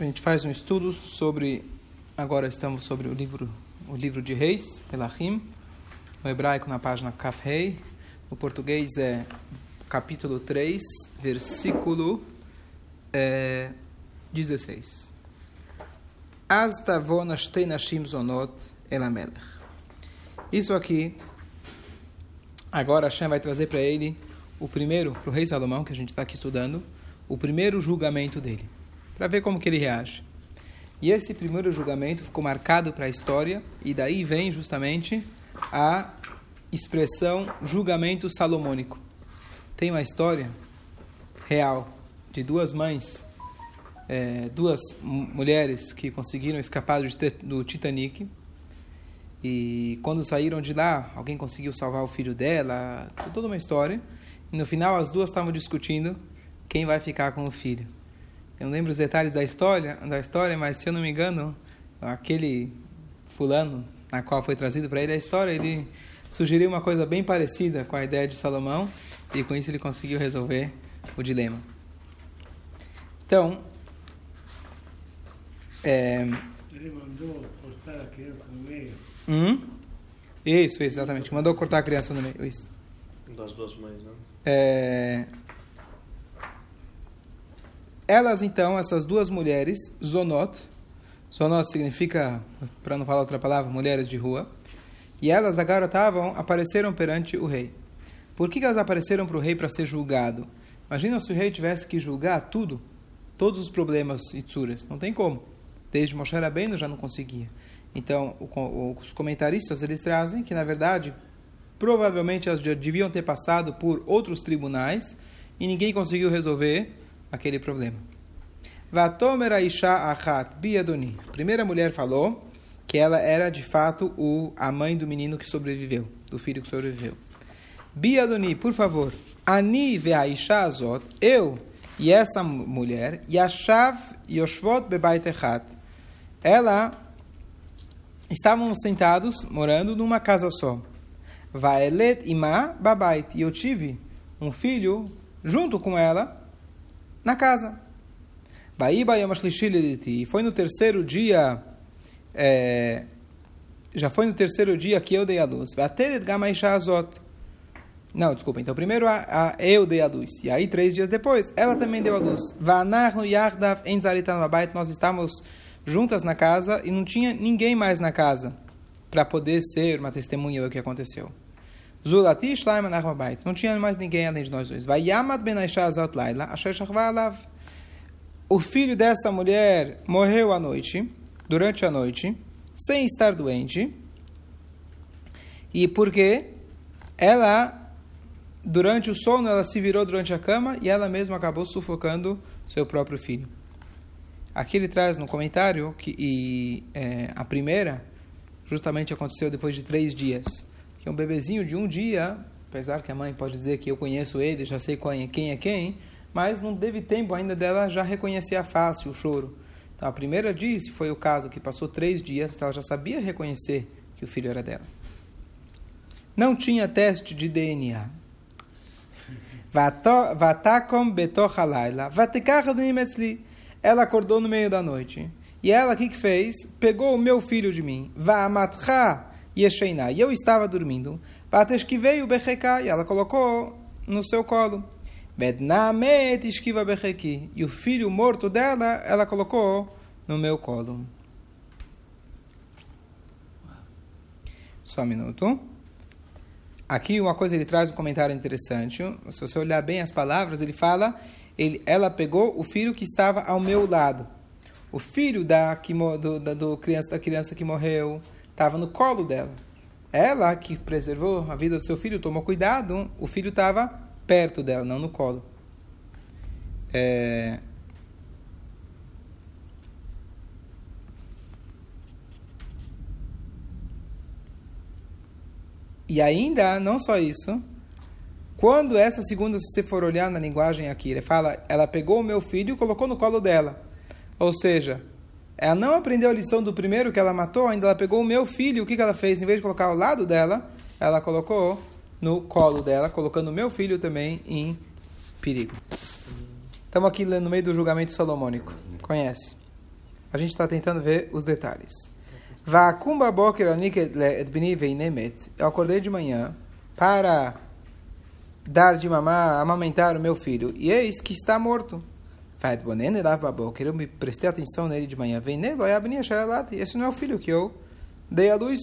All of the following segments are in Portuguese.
A gente faz um estudo sobre. Agora estamos sobre o livro, o livro de Reis, Elahim, no hebraico na página Kaf Rei. No português é capítulo 3, versículo é, 16. As tavonas teinashim zonot elamelech. Isso aqui, agora Hashem vai trazer para ele o primeiro, para o rei Salomão, que a gente está aqui estudando, o primeiro julgamento dele, para ver como que ele reage. E esse primeiro julgamento ficou marcado para a história, e daí vem justamente a expressão julgamento salomônico. Tem uma história real de duas mães, é, duas mulheres que conseguiram escapar do Titanic. E quando saíram de lá, alguém conseguiu salvar o filho dela, toda uma história. E no final, as duas estavam discutindo quem vai ficar com o filho. Eu não lembro os detalhes da história, da história, mas se eu não me engano, aquele fulano na qual foi trazido para ele a história, ele sugeriu uma coisa bem parecida com a ideia de Salomão e com isso ele conseguiu resolver o dilema. Então, é... ele mandou cortar a criança no meio. Hum? Isso, exatamente. Mandou cortar a criança no meio. Isso. Das duas mães, não? É... Elas, então, essas duas mulheres, Zonot, Zonot significa, para não falar outra palavra, mulheres de rua, e elas agora estavam, apareceram perante o rei. Por que, que elas apareceram para o rei para ser julgado? Imagina se o rei tivesse que julgar tudo, todos os problemas e tsuras. Não tem como. Desde Moshe Rabbeinu já não conseguia. Então, os comentaristas eles trazem que, na verdade, provavelmente elas deviam ter passado por outros tribunais e ninguém conseguiu resolver aquele problema. Vatomer Aisha Achat Biadoni. Primeira mulher falou que ela era de fato o, a mãe do menino que sobreviveu, do filho que sobreviveu. Biadoni, por favor. Ani ve'aisha azot, eu e essa mulher, Yashav Yoshvot bebait echat. Ela estavam sentados, morando numa casa só. Vaelet ima babait. E eu tive um filho junto com ela na casa. E foi no terceiro dia, é, já foi no terceiro dia que eu dei a luz. Não, desculpa. Então, primeiro a, a, eu dei a luz. E aí, três dias depois, ela também deu a luz. Nós estávamos juntas na casa e não tinha ninguém mais na casa para poder ser uma testemunha do que aconteceu. Zulati Não tinha mais ninguém além de nós dois. Vai Yamad ben Alav. O filho dessa mulher morreu à noite, durante a noite, sem estar doente. E porque ela, durante o sono, ela se virou durante a cama e ela mesma acabou sufocando seu próprio filho. Aqui ele traz no comentário que e, é, a primeira justamente aconteceu depois de três dias. Que um bebezinho de um dia, apesar que a mãe pode dizer que eu conheço ele, já sei quem é quem, mas não teve tempo ainda dela já reconhecer a face, o choro. Então a primeira diz, foi o caso que passou três dias, ela já sabia reconhecer que o filho era dela. Não tinha teste de DNA. Vatakom betochalaila, vatikach ela acordou no meio da noite. E ela, o que, que fez? Pegou o meu filho de mim. Va'amatcha yesheina. E eu estava dormindo. Bateshkivei o becheká. E ela colocou no seu colo. Bednamet esquiva becheki. E o filho morto dela, ela colocou no meu colo. Só um minuto. Aqui uma coisa ele traz um comentário interessante. Se você olhar bem as palavras, ele fala ele, ela pegou o filho que estava ao meu lado. O filho da, que, do, da, do criança, da criança que morreu estava no colo dela. Ela que preservou a vida do seu filho, tomou cuidado, o filho estava perto dela, não no colo. É... E ainda, não só isso, quando essa segunda, se você for olhar na linguagem aqui, ele fala, ela pegou o meu filho e colocou no colo dela. Ou seja, ela não aprendeu a lição do primeiro que ela matou, ainda ela pegou o meu filho, o que, que ela fez? Em vez de colocar ao lado dela, ela colocou no colo dela, colocando o meu filho também em perigo. Estamos aqui no meio do julgamento salomônico. Conhece? a gente está tentando ver os detalhes. Eu acordei de manhã para dar de mamar, amamentar o meu filho, e eis que está morto. Eu me prestei atenção nele de manhã. Vem nele, esse não é o filho que eu dei à luz.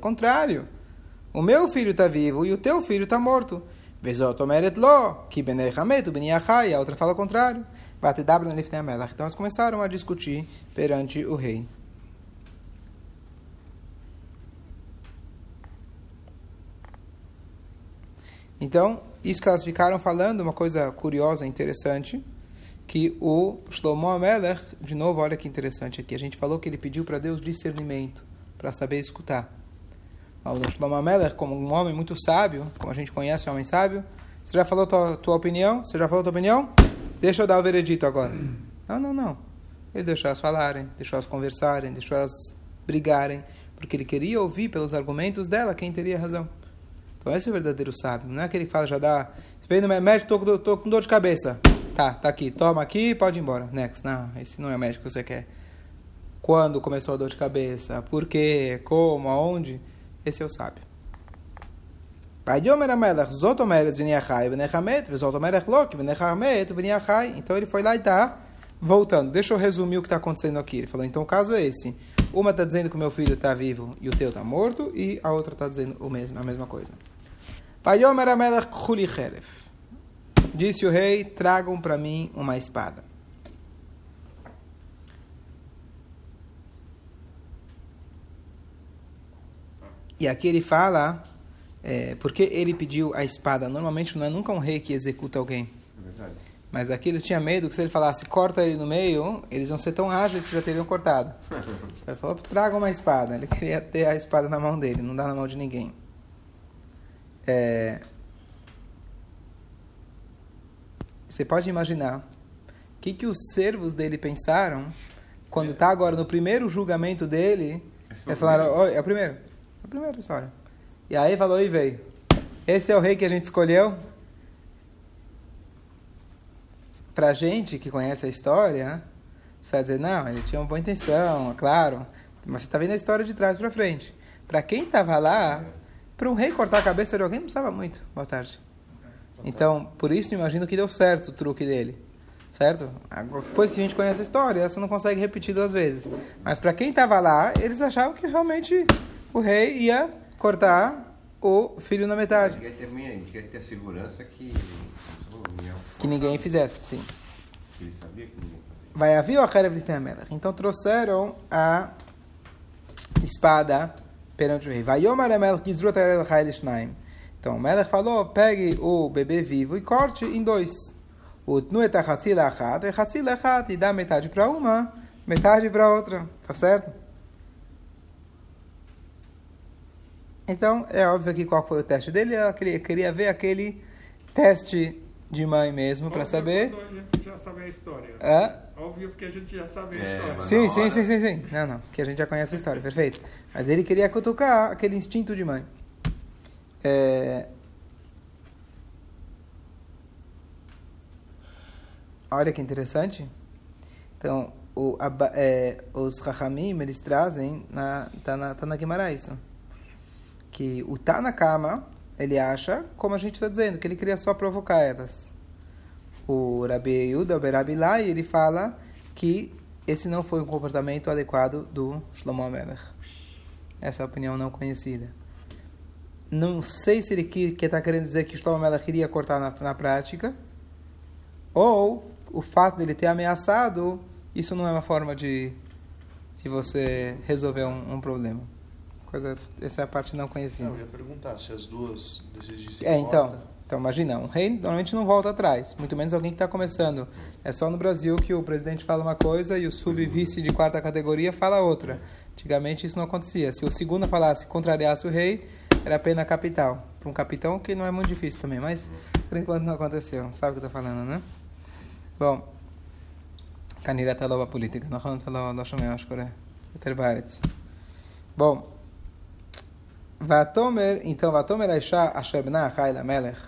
Contrário. O meu filho está vivo e o teu filho está morto. A outra fala o contrário. Então eles começaram a discutir perante o rei. Então, isso que elas ficaram falando, uma coisa curiosa, interessante, que o Shlomo Amelech, de novo, olha que interessante aqui, a gente falou que ele pediu para Deus discernimento, para saber escutar. O Shlomo Amelech, como um homem muito sábio, como a gente conhece um homem sábio, você já falou tua, tua opinião? Você já falou tua opinião? Deixa eu dar o veredito agora. Não, não, não. Ele deixou elas falarem, deixou elas conversarem, deixou elas brigarem, porque ele queria ouvir pelos argumentos dela quem teria razão. Então esse é o verdadeiro sábio. Não é aquele que fala, já dá. Vem no médico, tô, tô com dor de cabeça. Tá, tá aqui, toma aqui pode ir embora. Next. Não, esse não é o médico que você quer. Quando começou a dor de cabeça? Por quê? Como? Aonde? Esse é o sábio. Então ele foi lá e está voltando. Deixa eu resumir o que está acontecendo aqui. Ele falou, então o caso é esse. Uma está dizendo que o meu filho está vivo e o teu está morto, e a outra está dizendo o mesmo, a mesma coisa. Disse o rei: tragam para mim uma espada. E aqui ele fala, é, porque ele pediu a espada. Normalmente não é nunca um rei que executa alguém. É verdade. Mas aqui ele tinha medo que se ele falasse corta ele no meio, eles iam ser tão ágeis que já teriam cortado. Então ele falou, traga uma espada. Ele queria ter a espada na mão dele, não dá na mão de ninguém. É... Você pode imaginar o que, que os servos dele pensaram quando está agora no primeiro julgamento dele. Eles falaram, é o primeiro. É a primeira história. E aí falou e veio. Esse é o rei que a gente escolheu? Pra gente que conhece a história, você vai dizer, não, ele tinha uma boa intenção, é claro. Mas você está vendo a história de trás para frente. Para quem estava lá, para um rei cortar a cabeça de alguém, precisava muito. Boa tarde. Então, por isso, imagino que deu certo o truque dele. Certo? Depois que a gente conhece a história, você não consegue repetir duas vezes. Mas para quem estava lá, eles achavam que realmente o rei ia cortar o filho na metade. Gente quer ter, a segurança que que ninguém fizesse, sim. Ele sabia que ninguém fazia. Vai haver o Então trouxeram a espada perante o rei. Vai Yomar Gizrut Shnaim. Então o Melech falou, pegue o bebê vivo e corte em dois. O Tnu et Hatzil Achat, e Hatzil Achat, e dá metade para uma, metade para outra. Tá certo? Então, é óbvio que qual foi o teste dele? Ela queria, queria ver aquele teste de mãe mesmo para saber. A gente já sabe a história. É? Óbvio porque a gente já sabe a é, história. Sim, sim, sim, sim, sim. Não, não, que a gente já conhece a história, perfeito. Mas ele queria cutucar aquele instinto de mãe. É... Olha que interessante. Então, o, a, é, os Rahamim, eles trazem, na, tá, na, tá na Guimarães isso, que o tá na cama ele acha, como a gente está dizendo, que ele queria só provocar elas. O Rabi Yehuda, o Rabi Lai, ele fala que esse não foi um comportamento adequado do Shlomo Amelech. Essa é a opinião não conhecida. Não sei se ele que está querendo dizer que o Shlomo Amelech queria cortar na, na prática, ou o fato de ele ter ameaçado, isso não é uma forma de, de você resolver um, um problema coisa, essa é a parte não conhecida. Não, eu ia perguntar se as duas decidissem. É, então, então imagina, um rei normalmente não volta atrás, muito menos alguém que está começando. É só no Brasil que o presidente fala uma coisa e o sub-vice de quarta categoria fala outra. Antigamente isso não acontecia. Se o segundo falasse, contrariasse o rei, era pena capital. Para um capitão que não é muito difícil também, mas por enquanto não aconteceu. Sabe o que eu estou falando, né? Bom, כנראה אתה לא בפוליטיקה, נכון? אתה לא, לא שומע מה שקורה יותר בארץ. Bom, Vatomer, então, Vatomer Aisha Asher Bna Melech.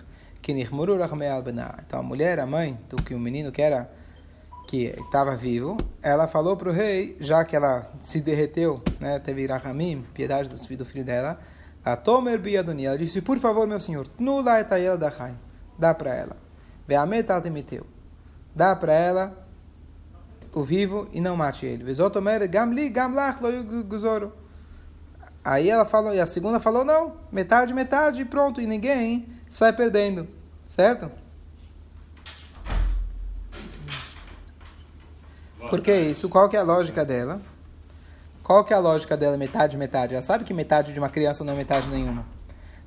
Então a mulher, a mãe do que o menino que era que estava vivo, ela falou para o rei, já que ela se derreteu, né, teve rahamim, piedade do do filho dela, a Tomer Biadoni, ela disse, por favor, meu senhor, nula etayela da dá para ela. Veamet altemiteu. Dá para ela o vivo e não mate ele. Vezotomer gamli gamlach lo guzoro. Aí ela falou, e a segunda falou, não, metade, metade, pronto, e ninguém sai perdendo, certo? Por que isso? Qual que é a lógica dela? Qual que é a lógica dela, metade, metade? Ela sabe que metade de uma criança não é metade nenhuma.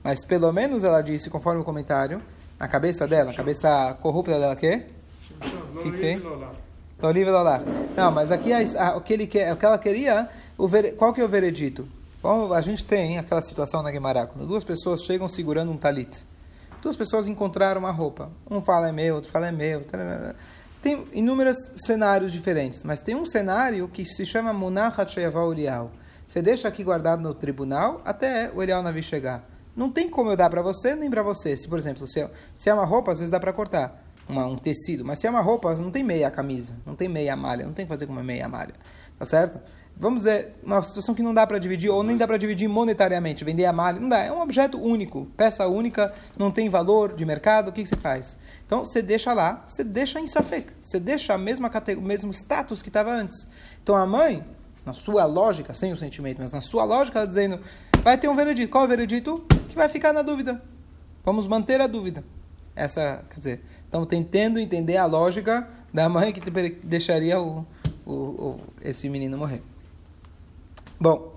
Mas pelo menos ela disse, conforme o comentário, na cabeça dela, a cabeça corrupta dela, quê? O que, que tem? Não, mas aqui a, a, o, que ele quer, o que ela queria, o ver, qual que é o veredito? Bom, a gente tem aquela situação na Guimarães, quando duas pessoas chegam segurando um talit. Duas pessoas encontraram uma roupa. Um fala é meu, outro fala é meu. Tem inúmeros cenários diferentes, mas tem um cenário que se chama Munachat Sheyaval Elial. Você deixa aqui guardado no tribunal até o Elial Navi chegar. Não tem como eu dar para você nem para você. Se, por exemplo, se é, se é uma roupa, às vezes dá para cortar. Uma, um tecido. Mas se é uma roupa, não tem meia camisa, não tem meia malha, não tem que fazer com uma meia malha. Tá certo? Vamos dizer, uma situação que não dá para dividir, ou nem dá para dividir monetariamente, vender a malha, não dá, é um objeto único, peça única, não tem valor de mercado, o que, que você faz? Então, você deixa lá, você deixa em Safek, você deixa a mesma o mesmo status que estava antes. Então, a mãe, na sua lógica, sem o sentimento, mas na sua lógica, ela dizendo, vai ter um veredito. Qual é o veredito? Que vai ficar na dúvida. Vamos manter a dúvida. Essa, quer dizer, estamos tentando entender a lógica da mãe que deixaria o, o, o esse menino morrer. Bom.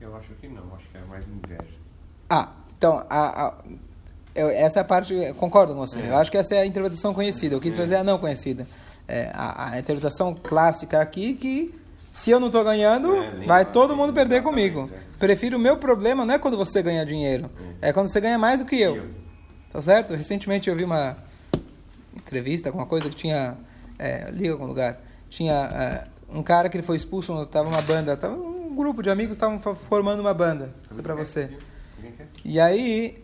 Eu acho que não, acho que é mais inveja. Ah, então, a, a, eu, essa é a parte, concordo com você. É. Eu acho que essa é a interpretação conhecida. Eu quis é. trazer a não conhecida. É, a, a, interpretação clássica aqui que se eu não estou ganhando, é, vai todo mundo perder comigo. É. Prefiro o meu problema não é quando você ganha dinheiro, é, quando você ganha mais do que eu. Tá certo? Recentemente eu vi uma entrevista, alguma coisa que tinha. É, li em algum lugar. Tinha é, um cara que ele foi expulso, tava uma banda, tava um grupo de amigos estavam formando uma banda, isso é para você. E aí,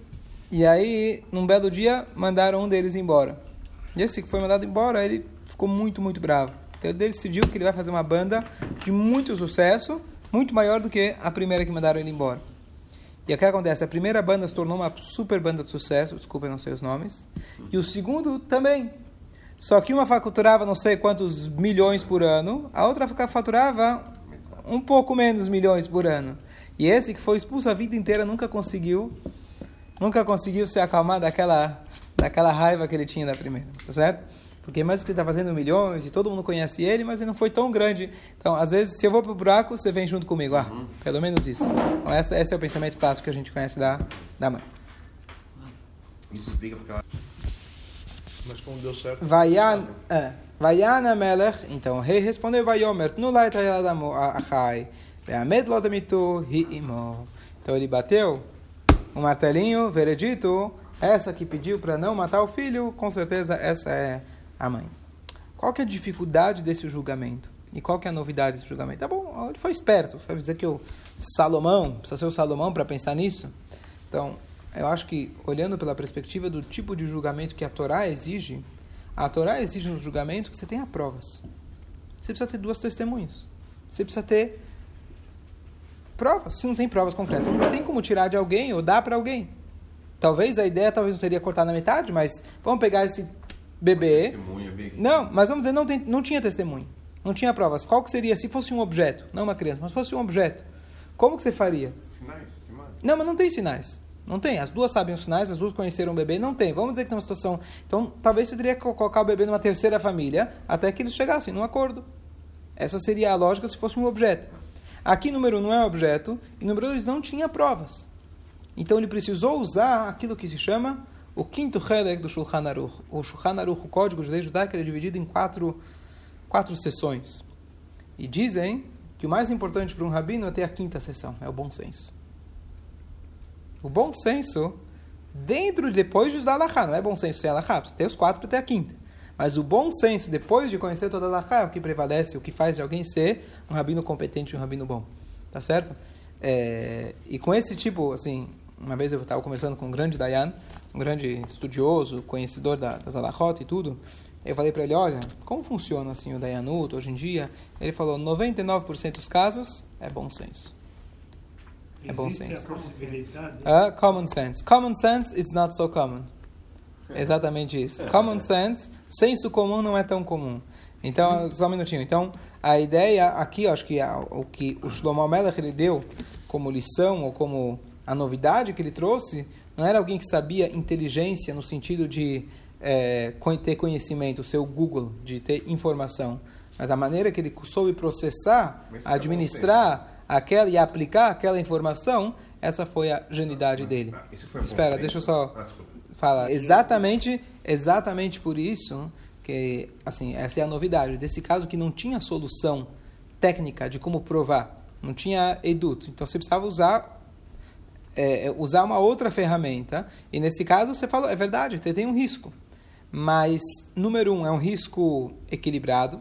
e aí, num belo dia, mandaram um deles embora. E esse que foi mandado embora, ele ficou muito, muito bravo. Então ele decidiu que ele vai fazer uma banda de muito sucesso, muito maior do que a primeira que mandaram ele embora. E o que acontece? A primeira banda se tornou uma super banda de sucesso, desculpa, não sei os nomes. E o segundo também. Só que uma faturava não sei quantos milhões por ano, a outra faturava um pouco menos milhões por ano. E esse que foi expulso a vida inteira nunca conseguiu, nunca conseguiu se acalmar daquela, daquela raiva que ele tinha da primeira, tá certo? Porque mesmo que ele está fazendo milhões e todo mundo conhece ele, mas ele não foi tão grande. Então, às vezes, se eu vou para o buraco, você vem junto comigo. Ah, uhum. pelo menos isso. Então, essa, esse é o pensamento clássico que a gente conhece da, da mãe. Isso explica porque ela... Mas como deu certo. Vayan, é, Vayana Melech, então o rei respondeu, Vayomer, no lai achai, ve'amed lotamitu hi'imo. Então ele bateu um martelinho, veredito, essa que pediu para não matar o filho, com certeza essa é a mãe. Qual que é a dificuldade desse julgamento? E qual que é a novidade desse julgamento? Tá bom, ele foi esperto, vai dizer que o Salomão, precisa ser o Salomão para pensar nisso. Então, eu acho que, olhando pela perspectiva do tipo de julgamento que a Torá exige, a Torá exige no julgamento que você tenha provas. Você precisa ter duas testemunhas. Você precisa ter provas. Se não tem provas concretas, não tem como tirar de alguém ou dar para alguém. Talvez a ideia talvez não seria cortar na metade, mas vamos pegar esse bebê. Não, mas vamos dizer, não, tem, não tinha testemunho. Não tinha provas. Qual que seria, se fosse um objeto, não uma criança, mas fosse um objeto, como que você faria? Sinais, sinais. Não, mas não tem sinais. Não tem. As duas sabem os sinais, as duas conheceram o bebê. Não tem. Vamos dizer que tem uma situação. Então, talvez você teria que colocar o bebê numa terceira família até que eles chegassem num acordo. Essa seria a lógica se fosse um objeto. Aqui, número um não é objeto, e número dois não tinha provas. Então, ele precisou usar aquilo que se chama o quinto Helek do Shulchan Aruch. O Shulchan Aruch, o código de lei judaico, ele é dividido em quatro, quatro sessões. E dizem que o mais importante para um rabino é ter a quinta sessão, é o bom senso o bom senso dentro depois de estudar Alahá. Não é bom senso ser Alahá, você tem os quatro para ter a quinta. Mas o bom senso, depois de conhecer toda a Alahá, é o que prevalece, o que faz de alguém ser um rabino competente, um rabino bom. Tá certo? É, e com esse tipo, assim, uma vez eu estava conversando com um grande Dayan, um grande estudioso, conhecedor da, das alahot e tudo. Eu falei para ele, olha, como funciona assim o Dayanut hoje em dia? Ele falou, 99% dos casos é bom senso. É bom senso. Ah, common sense. Common sense is not so common. Exatamente isso. Common sense, senso comum não é tão comum. Então, só um minutinho. Então, a ideia aqui, eu acho que a- o que o Shlomo Melech ele deu como lição ou como a novidade que ele trouxe, não era alguém que sabia inteligência no sentido de con- ter conhecimento, o seu Google, de ter informação, mas a maneira que ele soube processar, é administrar aquela e aplicar aquela informação, essa foi a genialidade dele. Ah, Espera, senso. deixa eu só Ah, falar. Exatamente, exatamente por isso que, assim, essa é a novidade desse caso que não tinha solução técnica de como provar, não tinha edut. Então você precisava usar é, é, usar uma outra ferramenta. E nesse caso você falou, é verdade, você tem um risco. Mas número um é um risco equilibrado,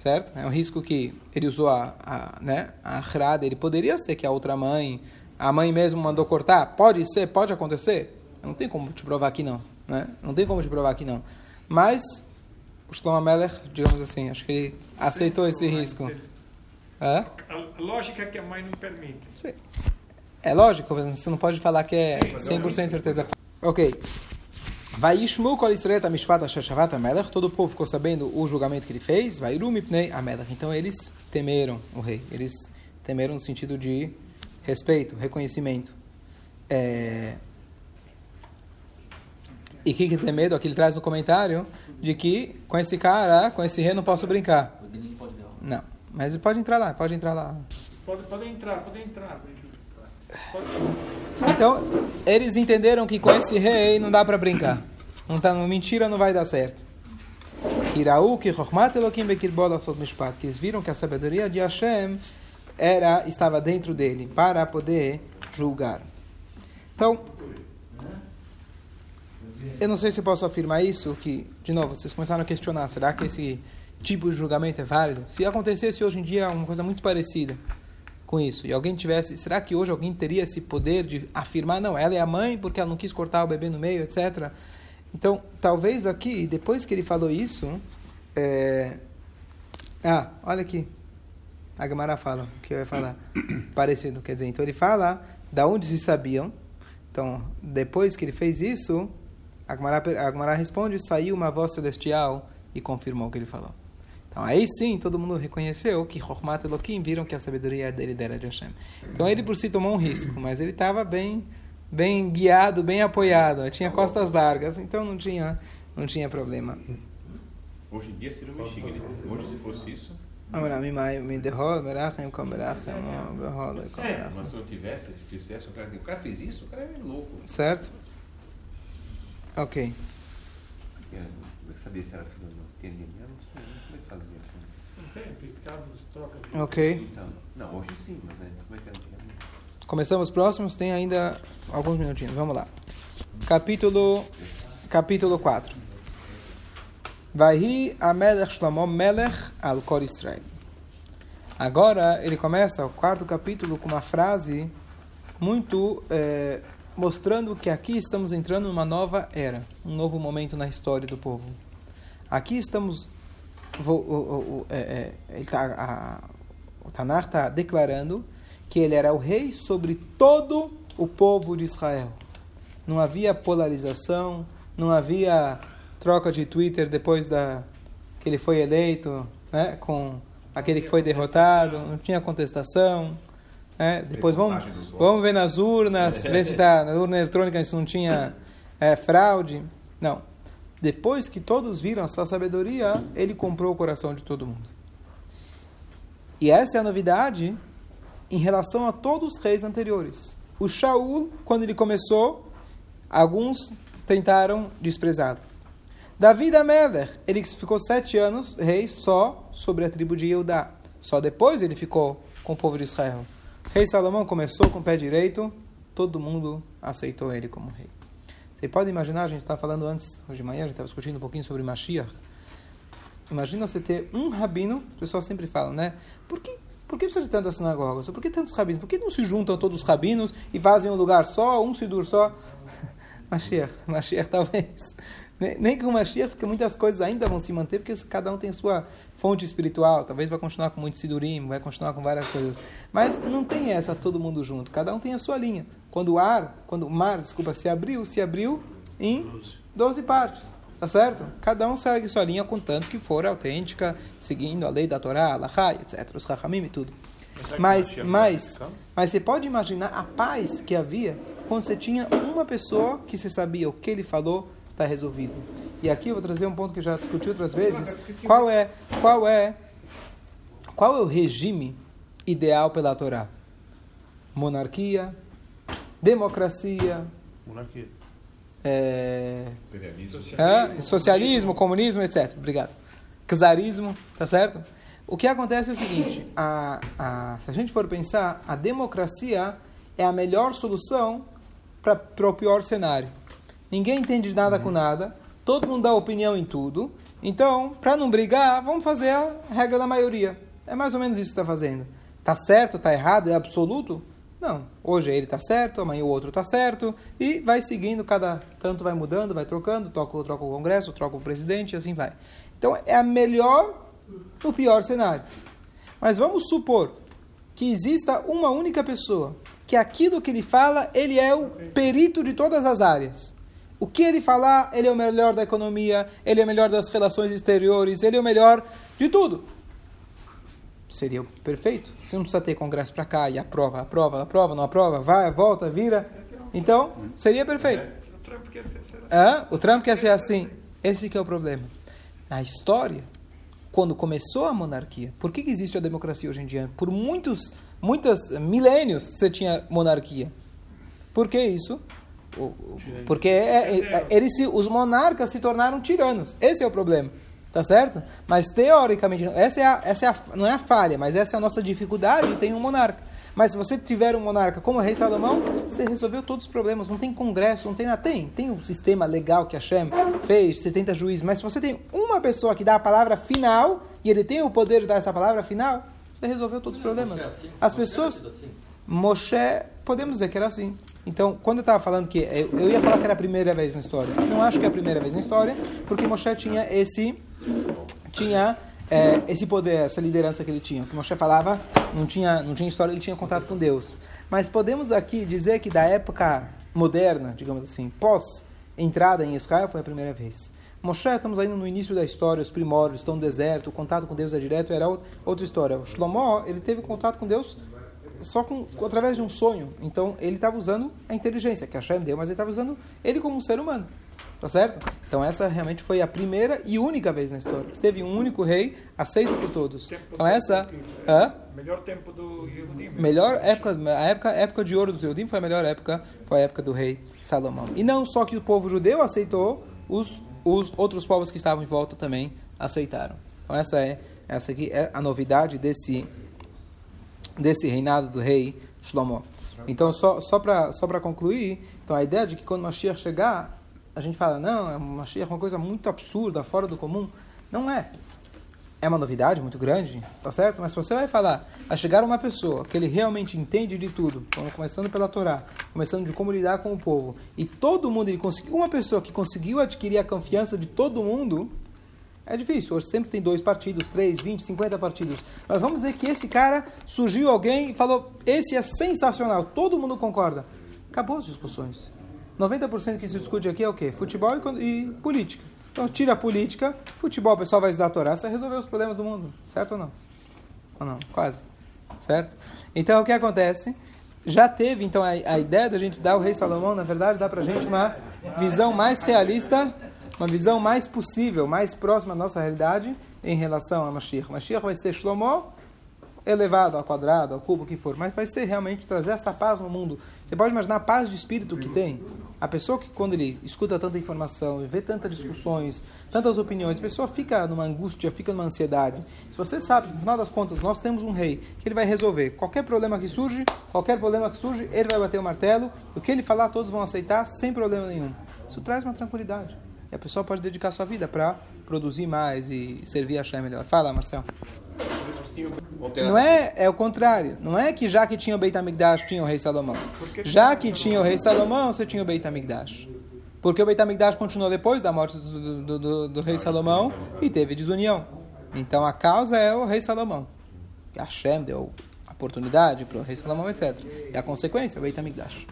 certo? É um risco que ele usou a, a né, a achrada, ele poderia ser que a outra mãe, a mãe mesmo mandou cortar, pode ser, pode acontecer. Não tem como te provar que não, né? Não tem como te provar que não. Mas o Shlomo Melech, digamos assim, acho que ele aceitou esse risco. Hã? A, lógica é que a mãe não permite. Sim. É lógico, você não pode falar que é Sim, mas 100% certeza. Ok. Vai Ishmu kol Israel mishpat Shashavat Amelech. Todo o povo ficou sabendo o julgamento que ele fez. Vai Irum pnei Amelech. Então eles temeram o rei. Eles temeram no sentido de respeito, reconhecimento. É... E o que quer dizer medo? Aqui ele traz no comentário de que com esse cara, com esse rei, não posso brincar. Não. Mas ele pode entrar lá, pode entrar lá. Pode, pode entrar, pode entrar. Pode, Então, eles entenderam que com esse rei não dá para brincar. Não tá, mentira não vai dar certo. Kiraú que Chochmat Elokim Bekirbol Asot Mishpat. Que eles viram que a sabedoria de Hashem era, estava dentro dele para poder julgar. Então, eu não sei se posso afirmar isso, que, de novo, vocês começaram a questionar, será que esse tipo de julgamento é válido? Se acontecesse hoje em dia uma coisa muito parecida com isso, e alguém tivesse, será que hoje alguém teria esse poder de afirmar, não, ela é a mãe porque ela não quis cortar o bebê no meio, etc. Então, talvez aqui, depois que ele falou isso, é... ah, olha aqui, a Gemara fala, o que vai falar, parecido, quer dizer, então ele fala da onde se sabiam, então, depois que ele fez isso, a Gemara, a Gemara responde, saiu uma voz celestial e confirmou o que ele falou. Então aí sim todo mundo reconheceu que Chokhmat Elohim viram que a sabedoria dele era de Hashem. Então ele por si tomou um risco, mas ele estava bem bem guiado, bem apoiado, tinha costas largas, então não tinha não tinha problema. Hoje em dia seria um mexiga. Hoje, se fosse isso, mas se não tivesse, se fizesse, o cara, o cara fez isso, o cara é louco. Certo? Ok. Como é que sabia se era filho ou não? Ninguém- eu não sei, como é que fazia? assim? não tem, tem casos troca de Ok. Então, não, hoje sim, mas antes, como é que era? Começamos próximos, tem ainda alguns minutinhos. Vamos lá. Capítulo capítulo 4. Vai Amelech Shlomo Melech al Kor Israel. Agora ele começa o quarto capítulo com uma frase muito eh, mostrando que aqui estamos entrando numa nova era, um novo momento na história do povo. Aqui estamos vo- o, o, o, é, é, a, o Tanar está declarando que ele era o rei sobre todo o povo de Israel. Não havia polarização, não havia troca de Twitter depois da que ele foi eleito, né, com aquele que foi derrotado, não tinha contestação. né? Depois vamos, vamos ver nas urnas, ver se está na urna eletrônica se não tinha é, fraude. Não. Depois que todos viram a sua sabedoria, ele comprou o coração de todo mundo. E essa é a novidade em relação a todos os reis anteriores. O Shaul, quando ele começou, alguns tentaram desprezá-lo. Davi Amelech, ele ficou sete anos rei só sobre a tribo de Eudá. Só depois ele ficou com o povo de Israel. Rei Salomão começou com o pé direito, todo mundo aceitou ele como rei. Você pode imaginar, a gente estava falando antes, hoje de manhã, a gente estava discutindo um pouquinho sobre Mashiach. Imagina você ter um rabino, o pessoal sempre fala, né? Por que Por que precisa de tantas sinagogas? Por que tantos rabinos? Por que não se juntam todos os rabinos e fazem um lugar só, um sidur só? Mashiach, Mashiach talvez. Nem, nem com Mashiach, porque muitas coisas ainda vão se manter, porque cada um tem sua fonte espiritual. Talvez vai continuar com muito sidurim, vai continuar com várias coisas. Mas não tem essa todo mundo junto. Cada um tem a sua linha. Quando o ar, quando o mar, desculpa, se abriu, se abriu em 12 partes. Tá certo? Cada um segue sua linha, contanto que for autêntica, seguindo a lei da Torá, Alahá, etc. Os Rahamim e tudo. Mas, mas, mas você pode imaginar a paz que havia quando você tinha uma pessoa que você sabia o que ele falou está resolvido. E aqui eu vou trazer um ponto que eu já discuti outras vezes. Qual é, qual é, qual é o regime ideal pela Torá? Monarquia, democracia, Monarquia. É, Socialismo. é, socialismo, comunismo, etc. Obrigado. Czarismo, tá certo? O que acontece é o seguinte: a, a, se a gente for pensar, a democracia é a melhor solução para o pior cenário. Ninguém entende nada com nada, todo mundo dá opinião em tudo. Então, para não brigar, vamos fazer a regra da maioria. É mais ou menos isso que está fazendo. Tá certo, tá errado, é absoluto? Não. Hoje ele está certo, amanhã o outro está certo, e vai seguindo, cada tanto vai mudando, vai trocando, troca, troca o Congresso, troca o presidente, e assim vai. Então, é a melhor no pior cenário. Mas vamos supor que exista uma única pessoa, que aquilo que ele fala, ele é o perito de todas as áreas. O que ele falar, ele é o melhor da economia, ele é o melhor das relações exteriores, ele é o melhor de tudo. Seria perfeito. Você não precisa ter congresso para cá e aprova, aprova, aprova, não aprova, vai, volta, vira. Então, seria perfeito. O Trump quer ser Hã? O Trump quer ser assim. Esse que é o problema. Na história, quando começou a monarquia, por que, que existe a democracia hoje em dia? Por muitos, muitos milênios você tinha monarquia. Por que isso? Porque é- é- eles se, os monarcas se tornaram tiranos. Esse é o problema. Tá certo? Mas teoricamente, essa é a, essa é a, não é a falha, mas essa é a nossa dificuldade tem um monarca. Mas se você tiver um monarca como o rei Salomão, você resolveu todos os problemas. Não tem congresso, não tem nada. Tem, tem um sistema legal que a Hashem fez, 70 juízes. Mas se você tem uma pessoa que dá a palavra final, e ele tem o poder de dar essa palavra final, você resolveu todos os problemas. As pessoas... Moshe, podemos dizer que era assim. Então, quando eu estava falando que eu, ia falar que era a primeira vez na história, não acho que é a primeira vez na história, porque Moshe tinha esse tinha é, esse poder, essa liderança que ele tinha. O que Moshe falava, não tinha não tinha história, ele tinha contato com Deus. Mas podemos aqui dizer que da época moderna, digamos assim, pós entrada em Israel foi a primeira vez. Moshe, estamos ainda no início da história, os primórdios, estão no deserto, o contato com Deus é direto, era ou- outra história. O Shlomo, ele teve contato com Deus só com, através de um sonho. Então, ele estava usando a inteligência que Hashem deu, mas ele estava usando ele como um ser humano. Tá certo? Então, essa realmente foi a primeira e única vez na história. Teve um único rei aceito por todos. Então, essa... Hã? Melhor tempo do Yehudim. Melhor época, a época, a época de ouro dos Eudim foi a melhor época, foi a época do rei Salomão. E não só que o povo judeu aceitou, os, os outros povos que estavam em volta também aceitaram. Então essa é essa aqui é a novidade desse desse reinado do rei Shlomo. Então só só para só para concluir, então a ideia de que quando Mashiach chegar, a gente fala não, é Mashiach é uma coisa muito absurda, fora do comum, não é é uma novidade muito grande, tá certo? Mas se você vai falar, a chegar uma pessoa que ele realmente entende de tudo, começando pela Torá, começando de como lidar com o povo, e todo mundo, ele conseguiu, uma pessoa que conseguiu adquirir a confiança de todo mundo, é difícil. Hoje sempre tem dois partidos, três, vinte, cinquenta partidos. Mas vamos dizer que esse cara surgiu alguém e falou: esse é sensacional, todo mundo concorda. Acabou as discussões. 90% que se discute aqui é o quê? Futebol e, e política. Então tira a política, futebol, o pessoal vai estudar a Torá, você resolveu os problemas do mundo. Certo ou não? Ou não? Quase. Certo? Então o que acontece? Já teve, então, a, a ideia da gente dar o rei Salomão, na verdade, dá pra gente uma visão mais realista, uma visão mais possível, mais próxima da nossa realidade em relação a Mashiach. Mashiach vai ser Shlomo elevado ao quadrado, ao cubo, o que for, mas vai ser realmente trazer essa paz no mundo. Você pode imaginar a paz de espírito que tem? A pessoa que, quando ele escuta tanta informação, vê tantas discussões, tantas opiniões, a pessoa fica numa angústia, fica numa ansiedade. Se você sabe, no final das contas, nós temos um rei que ele vai resolver qualquer problema que surge, qualquer problema que surge, ele vai bater o martelo, o que ele falar, todos vão aceitar sem problema nenhum. Isso traz uma tranquilidade. E a pessoa pode dedicar sua vida para produzir mais e servir a Shem melhor. Fala, Marcel. Não é, é o contrário. Não é que já que tinha o Beit HaMikdash, tinha o rei Salomão. Já que tinha o rei Salomão, você tinha o Beit HaMikdash. Porque o Beit HaMikdash continuou depois da morte do, do, do, do rei Salomão e teve desunião. Então a causa é o rei Salomão. E Hashem deu oportunidade para o rei Salomão, etc. E a consequência é o Beit HaMikdash.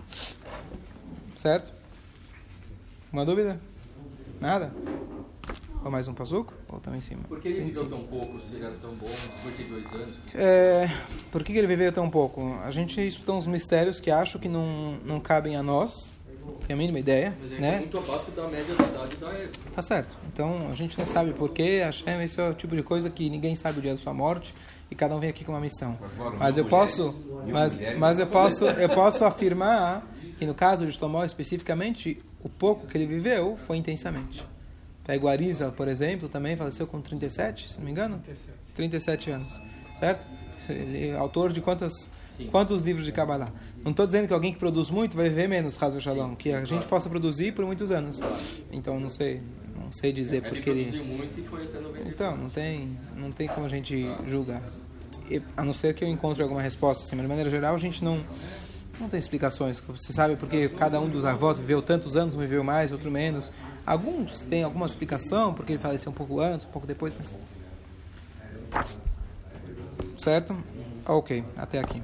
Certo? Uma dúvida? Nada? Ou mais um pazuco? Ou também em cima? Por que ele viveu cima. tão pouco, se ele era tão bom, 52 anos? É, por que que ele viveu tão pouco? A gente estuda uns mistérios que acho que não, não cabem a nós. Tem a mínima ideia, Mas é né? muito abaixo da média da idade da época. Tá certo. Então a gente não sabe por quê. Hashem, esse é o tipo de coisa que ninguém sabe o dia da sua morte e cada um vem aqui com uma missão. Mas eu posso, mas, mas eu posso, eu posso afirmar que no caso de Shlomo especificamente, o pouco que ele viveu foi intensamente. Pega o Arizal, por exemplo, também faleceu com 37, se não me engano. 37 anos, certo? Ele é autor de quantas, quantos livros de Kabbalah? Não estou dizendo que alguém que produz muito vai viver menos, Hazel Shalom, que a gente possa produzir por muitos anos. Então não sei, não sei dizer Ele porque ele produziu muito e foi até 90. então, não tem, não tem como a gente julgar. E, a não ser que eu encontre alguma resposta. Assim, mas de maneira geral, a gente não, não tem explicações. Você sabe porque cada um dos avós viveu tantos anos, um viveu mais, outro menos. Alguns têm alguma explicação, porque ele faleceu um pouco antes, um pouco depois, mas... Certo? Ok, até aqui.